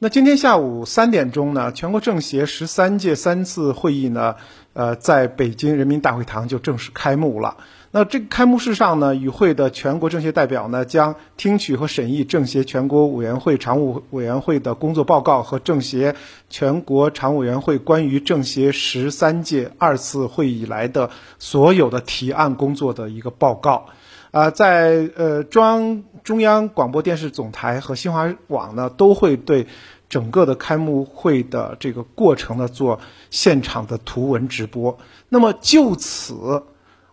那今天下午三点钟呢，全国政协十三届三次会议呢，呃，在北京人民大会堂就正式开幕了。那这个开幕式上呢，与会的全国政协代表呢，将听取和审议政协全国委员会常务委员会的工作报告和政协全国常务委员会关于政协十三届二次会议以来的所有的提案工作的一个报告。啊，在呃中央中央广播电视总台和新华网呢，都会对整个的开幕会的这个过程呢做现场的图文直播。那么就此。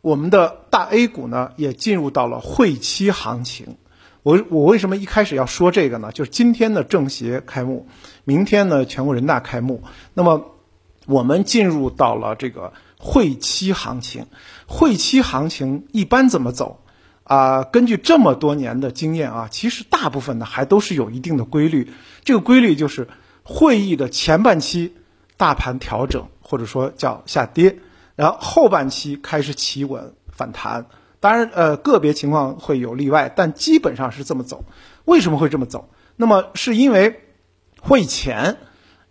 我们的大 A 股呢，也进入到了会期行情。我我为什么一开始要说这个呢？就是今天的政协开幕，明天呢全国人大开幕。那么我们进入到了这个会期行情。会期行情一般怎么走？啊，根据这么多年的经验啊，其实大部分呢还都是有一定的规律。这个规律就是会议的前半期大盘调整，或者说叫下跌。然后后半期开始企稳反弹，当然，呃，个别情况会有例外，但基本上是这么走。为什么会这么走？那么是因为会前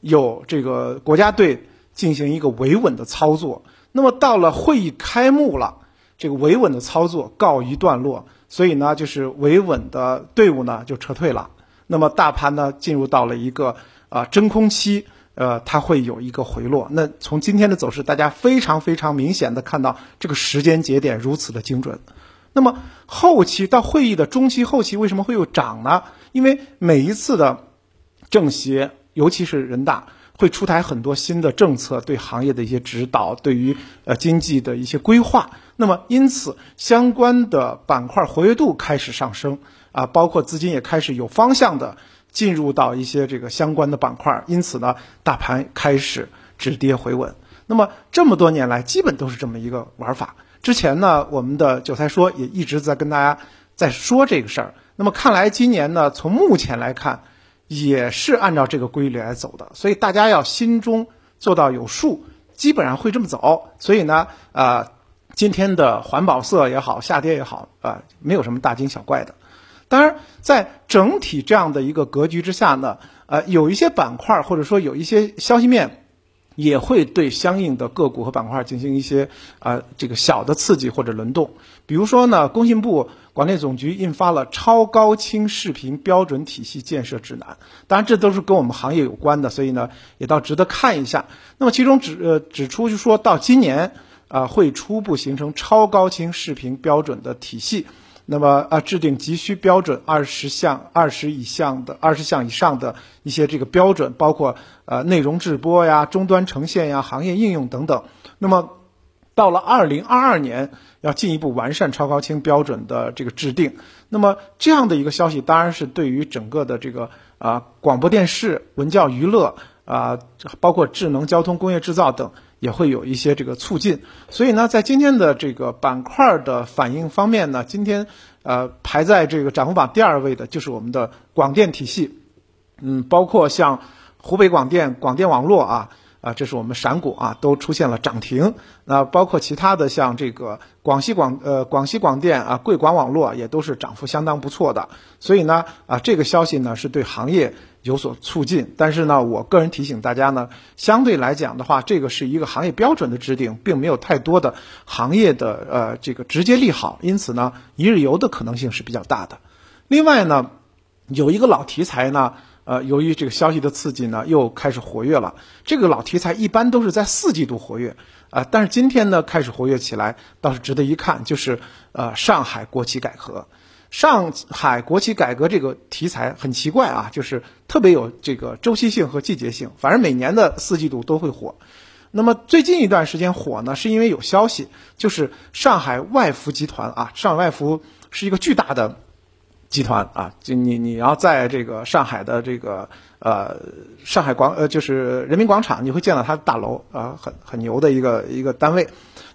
有这个国家队进行一个维稳的操作，那么到了会议开幕了，这个维稳的操作告一段落，所以呢，就是维稳的队伍呢就撤退了，那么大盘呢进入到了一个啊真空期。呃，它会有一个回落。那从今天的走势，大家非常非常明显的看到这个时间节点如此的精准。那么后期到会议的中期、后期为什么会有涨呢？因为每一次的政协，尤其是人大，会出台很多新的政策，对行业的一些指导，对于呃经济的一些规划。那么因此，相关的板块活跃度开始上升啊，包括资金也开始有方向的。进入到一些这个相关的板块，因此呢，大盘开始止跌回稳。那么这么多年来，基本都是这么一个玩法。之前呢，我们的韭菜说也一直在跟大家在说这个事儿。那么看来今年呢，从目前来看，也是按照这个规律来走的。所以大家要心中做到有数，基本上会这么走。所以呢，呃，今天的环保色也好，下跌也好，啊，没有什么大惊小怪的。当然，在整体这样的一个格局之下呢，呃，有一些板块或者说有一些消息面，也会对相应的个股和板块进行一些啊这个小的刺激或者轮动。比如说呢，工信部广电总局印发了《超高清视频标准体系建设指南》，当然这都是跟我们行业有关的，所以呢也倒值得看一下。那么其中指呃指出就说到今年啊会初步形成超高清视频标准的体系。那么啊，制定急需标准二十项、二十以上的、二十项以上的一些这个标准，包括呃内容直播呀、终端呈现呀、行业应用等等。那么到了二零二二年，要进一步完善超高清标准的这个制定。那么这样的一个消息，当然是对于整个的这个啊广播电视、文教娱乐啊，包括智能交通、工业制造等。也会有一些这个促进，所以呢，在今天的这个板块的反应方面呢，今天呃排在这个涨幅榜第二位的就是我们的广电体系，嗯，包括像湖北广电、广电网络啊。啊，这是我们闪股啊，都出现了涨停。那包括其他的，像这个广西广呃广西广电啊、贵广网络也都是涨幅相当不错的。所以呢，啊这个消息呢是对行业有所促进。但是呢，我个人提醒大家呢，相对来讲的话，这个是一个行业标准的制定，并没有太多的行业的呃这个直接利好。因此呢，一日游的可能性是比较大的。另外呢，有一个老题材呢。呃，由于这个消息的刺激呢，又开始活跃了。这个老题材一般都是在四季度活跃，啊，但是今天呢开始活跃起来，倒是值得一看。就是呃，上海国企改革，上海国企改革这个题材很奇怪啊，就是特别有这个周期性和季节性，反正每年的四季度都会火。那么最近一段时间火呢，是因为有消息，就是上海外服集团啊，上海外服是一个巨大的。集团啊，就你你要在这个上海的这个呃上海广呃就是人民广场，你会见到它的大楼啊，很很牛的一个一个单位。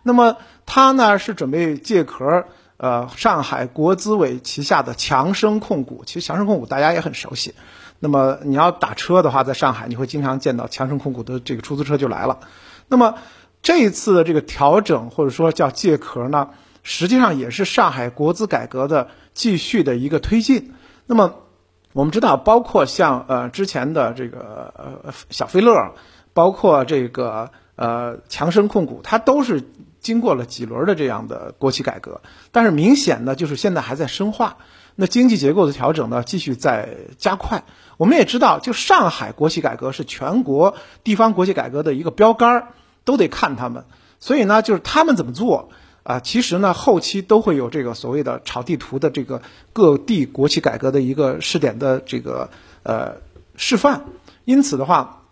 那么它呢是准备借壳呃上海国资委旗下的强生控股，其实强生控股大家也很熟悉。那么你要打车的话，在上海你会经常见到强生控股的这个出租车就来了。那么这一次的这个调整或者说叫借壳呢？实际上也是上海国资改革的继续的一个推进。那么，我们知道，包括像呃之前的这个呃小飞乐，包括这个呃强生控股，它都是经过了几轮的这样的国企改革，但是明显呢，就是现在还在深化。那经济结构的调整呢，继续在加快。我们也知道，就上海国企改革是全国地方国企改革的一个标杆，都得看他们。所以呢，就是他们怎么做啊？其实呢，后期都会有这个所谓的炒地图的这个各地国企改革的一个试点的这个呃示范。因此的话，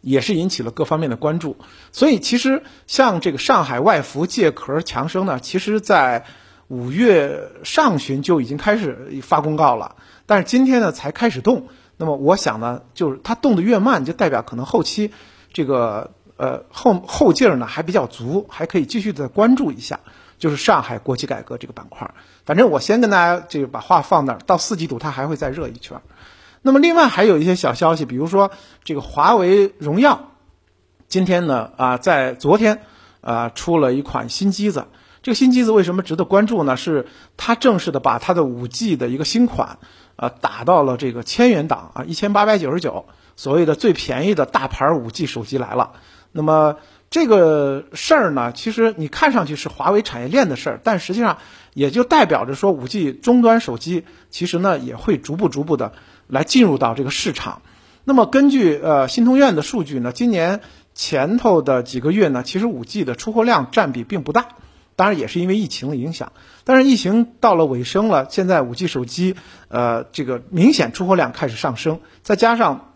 也是引起了各方面的关注。所以其实像这个上海外服借壳强生呢，其实在。五月上旬就已经开始发公告了，但是今天呢才开始动。那么我想呢，就是它动得越慢，就代表可能后期这个呃后后劲儿呢还比较足，还可以继续的关注一下。就是上海国企改革这个板块，反正我先跟大家这个把话放那儿，到四季度它还会再热一圈。那么另外还有一些小消息，比如说这个华为荣耀，今天呢啊在昨天啊出了一款新机子。这个新机子为什么值得关注呢？是它正式的把它的五 G 的一个新款，呃，打到了这个千元档啊，一千八百九十九，所谓的最便宜的大牌五 G 手机来了。那么这个事儿呢，其实你看上去是华为产业链的事儿，但实际上也就代表着说五 G 终端手机其实呢也会逐步逐步的来进入到这个市场。那么根据呃新通院的数据呢，今年前头的几个月呢，其实五 G 的出货量占比并不大。当然也是因为疫情的影响，但是疫情到了尾声了，现在五 G 手机，呃，这个明显出货量开始上升，再加上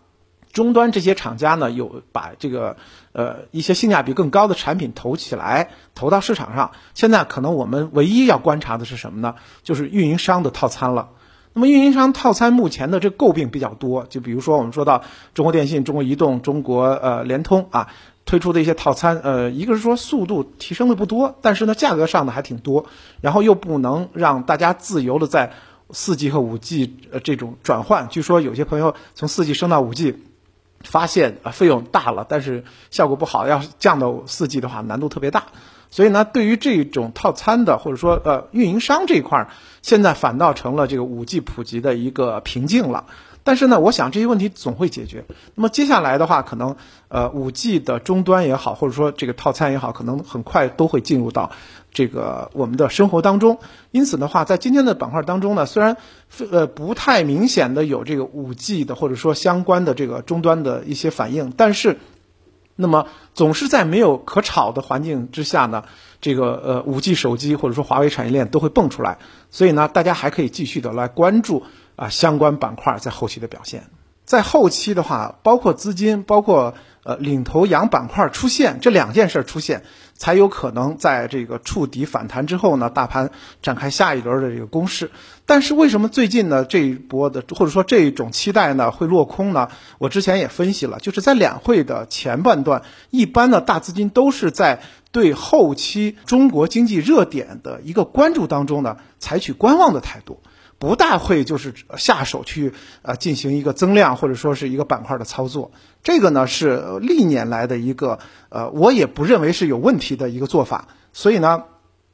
终端这些厂家呢，有把这个呃一些性价比更高的产品投起来，投到市场上。现在可能我们唯一要观察的是什么呢？就是运营商的套餐了。那么运营商套餐目前的这诟病比较多，就比如说我们说到中国电信、中国移动、中国呃联通啊。推出的一些套餐，呃，一个是说速度提升的不多，但是呢，价格上的还挺多，然后又不能让大家自由的在四 G 和五 G 呃这种转换。据说有些朋友从四 G 升到五 G，发现啊费用大了，但是效果不好，要降到四 G 的话难度特别大。所以呢，对于这种套餐的或者说呃运营商这一块儿，现在反倒成了这个五 G 普及的一个瓶颈了。但是呢，我想这些问题总会解决。那么接下来的话，可能呃，五 G 的终端也好，或者说这个套餐也好，可能很快都会进入到这个我们的生活当中。因此的话，在今天的板块当中呢，虽然呃不太明显的有这个五 G 的或者说相关的这个终端的一些反应，但是那么总是在没有可炒的环境之下呢，这个呃五 G 手机或者说华为产业链都会蹦出来。所以呢，大家还可以继续的来关注。啊，相关板块在后期的表现，在后期的话，包括资金，包括呃领头羊板块出现，这两件事出现，才有可能在这个触底反弹之后呢，大盘展开下一轮的这个攻势。但是为什么最近呢这一波的或者说这一种期待呢会落空呢？我之前也分析了，就是在两会的前半段，一般的大资金都是在对后期中国经济热点的一个关注当中呢，采取观望的态度。不大会就是下手去呃进行一个增量或者说是一个板块的操作，这个呢是历年来的一个呃我也不认为是有问题的一个做法，所以呢，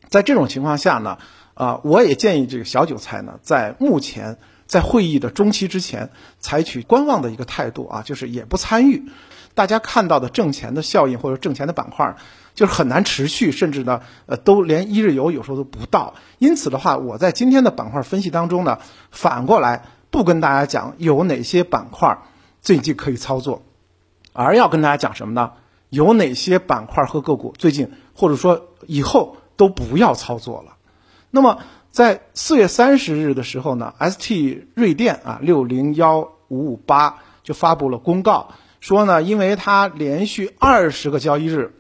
在这种情况下呢，啊我也建议这个小韭菜呢在目前在会议的中期之前采取观望的一个态度啊，就是也不参与，大家看到的挣钱的效应或者挣钱的板块。就是很难持续，甚至呢，呃，都连一日游有时候都不到。因此的话，我在今天的板块分析当中呢，反过来不跟大家讲有哪些板块最近可以操作，而要跟大家讲什么呢？有哪些板块和个股最近或者说以后都不要操作了。那么在四月三十日的时候呢，ST 瑞电啊，六零幺五五八就发布了公告，说呢，因为它连续二十个交易日。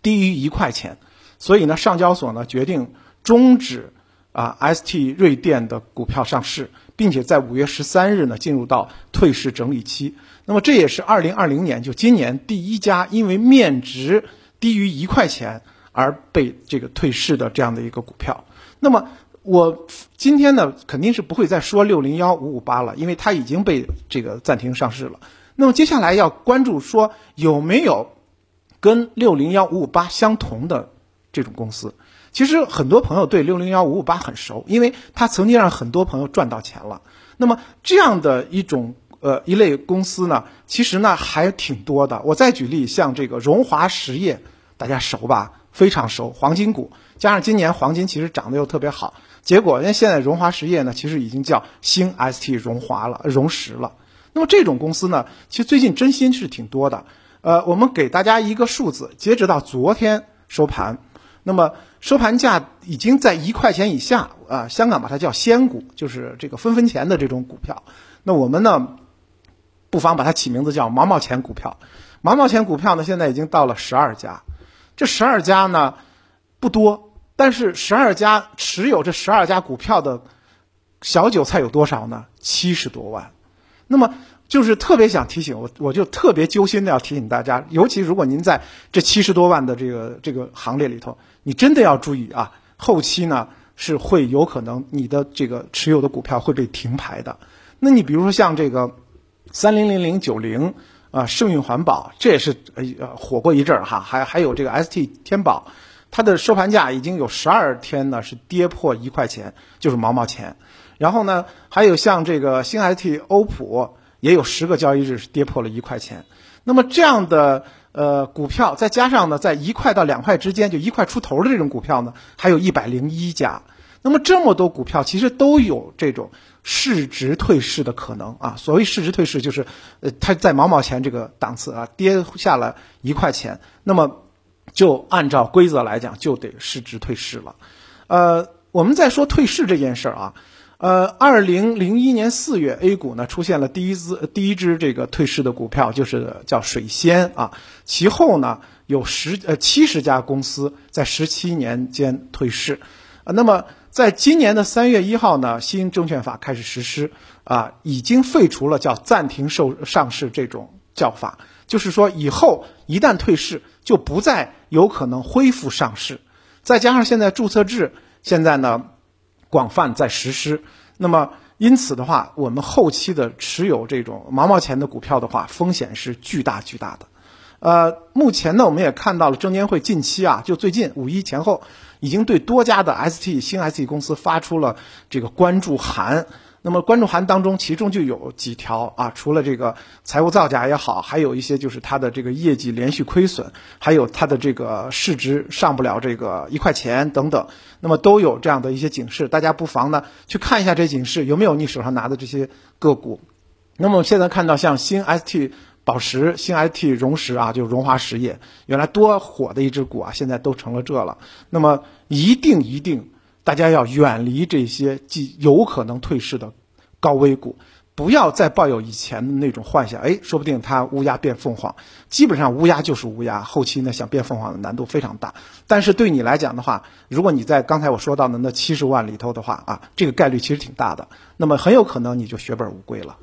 低于一块钱，所以呢，上交所呢决定终止啊 ST 瑞电的股票上市，并且在五月十三日呢进入到退市整理期。那么这也是二零二零年就今年第一家因为面值低于一块钱而被这个退市的这样的一个股票。那么我今天呢肯定是不会再说六零幺五五八了，因为它已经被这个暂停上市了。那么接下来要关注说有没有。跟六零幺五五八相同的这种公司，其实很多朋友对六零幺五五八很熟，因为它曾经让很多朋友赚到钱了。那么这样的一种呃一类公司呢，其实呢还挺多的。我再举例，像这个荣华实业，大家熟吧？非常熟，黄金股，加上今年黄金其实涨得又特别好，结果人现在荣华实业呢，其实已经叫新 ST 荣华了，荣实了。那么这种公司呢，其实最近真心是挺多的。呃，我们给大家一个数字，截止到昨天收盘，那么收盘价已经在一块钱以下啊。香港把它叫仙股，就是这个分分钱的这种股票。那我们呢，不妨把它起名字叫毛毛钱股票。毛毛钱股票呢，现在已经到了十二家。这十二家呢不多，但是十二家持有这十二家股票的小韭菜有多少呢？七十多万。那么就是特别想提醒我，我就特别揪心的要提醒大家，尤其如果您在这七十多万的这个这个行列里头，你真的要注意啊，后期呢是会有可能你的这个持有的股票会被停牌的。那你比如说像这个三零零零九零。啊，盛运环保这也是呃火过一阵儿哈，还还有这个 ST 天宝，它的收盘价已经有十二天呢是跌破一块钱，就是毛毛钱。然后呢，还有像这个新 ST 欧普也有十个交易日是跌破了一块钱。那么这样的呃股票，再加上呢，在一块到两块之间就一块出头的这种股票呢，还有一百零一家。那么这么多股票其实都有这种。市值退市的可能啊，所谓市值退市就是，呃，它在毛毛钱这个档次啊，跌下了一块钱，那么就按照规则来讲，就得市值退市了。呃，我们在说退市这件事儿啊，呃，二零零一年四月，A 股呢出现了第一支第一支这个退市的股票，就是叫水仙啊。其后呢，有十呃七十家公司在十七年间退市，啊，那么。在今年的三月一号呢，新证券法开始实施，啊，已经废除了叫暂停受上市这种叫法，就是说以后一旦退市，就不再有可能恢复上市。再加上现在注册制现在呢广泛在实施，那么因此的话，我们后期的持有这种毛毛钱的股票的话，风险是巨大巨大的。呃，目前呢，我们也看到了证监会近期啊，就最近五一前后。已经对多家的 ST 新 ST 公司发出了这个关注函。那么关注函当中，其中就有几条啊，除了这个财务造假也好，还有一些就是它的这个业绩连续亏损，还有它的这个市值上不了这个一块钱等等。那么都有这样的一些警示，大家不妨呢去看一下这警示有没有你手上拿的这些个股。那么现在看到像新 ST。宝石、新 IT、荣石啊，就荣华实业，原来多火的一只股啊，现在都成了这了。那么一定一定，大家要远离这些既有可能退市的高危股，不要再抱有以前的那种幻想。哎，说不定它乌鸦变凤凰，基本上乌鸦就是乌鸦，后期呢想变凤凰的难度非常大。但是对你来讲的话，如果你在刚才我说到的那七十万里头的话啊，这个概率其实挺大的，那么很有可能你就血本无归了。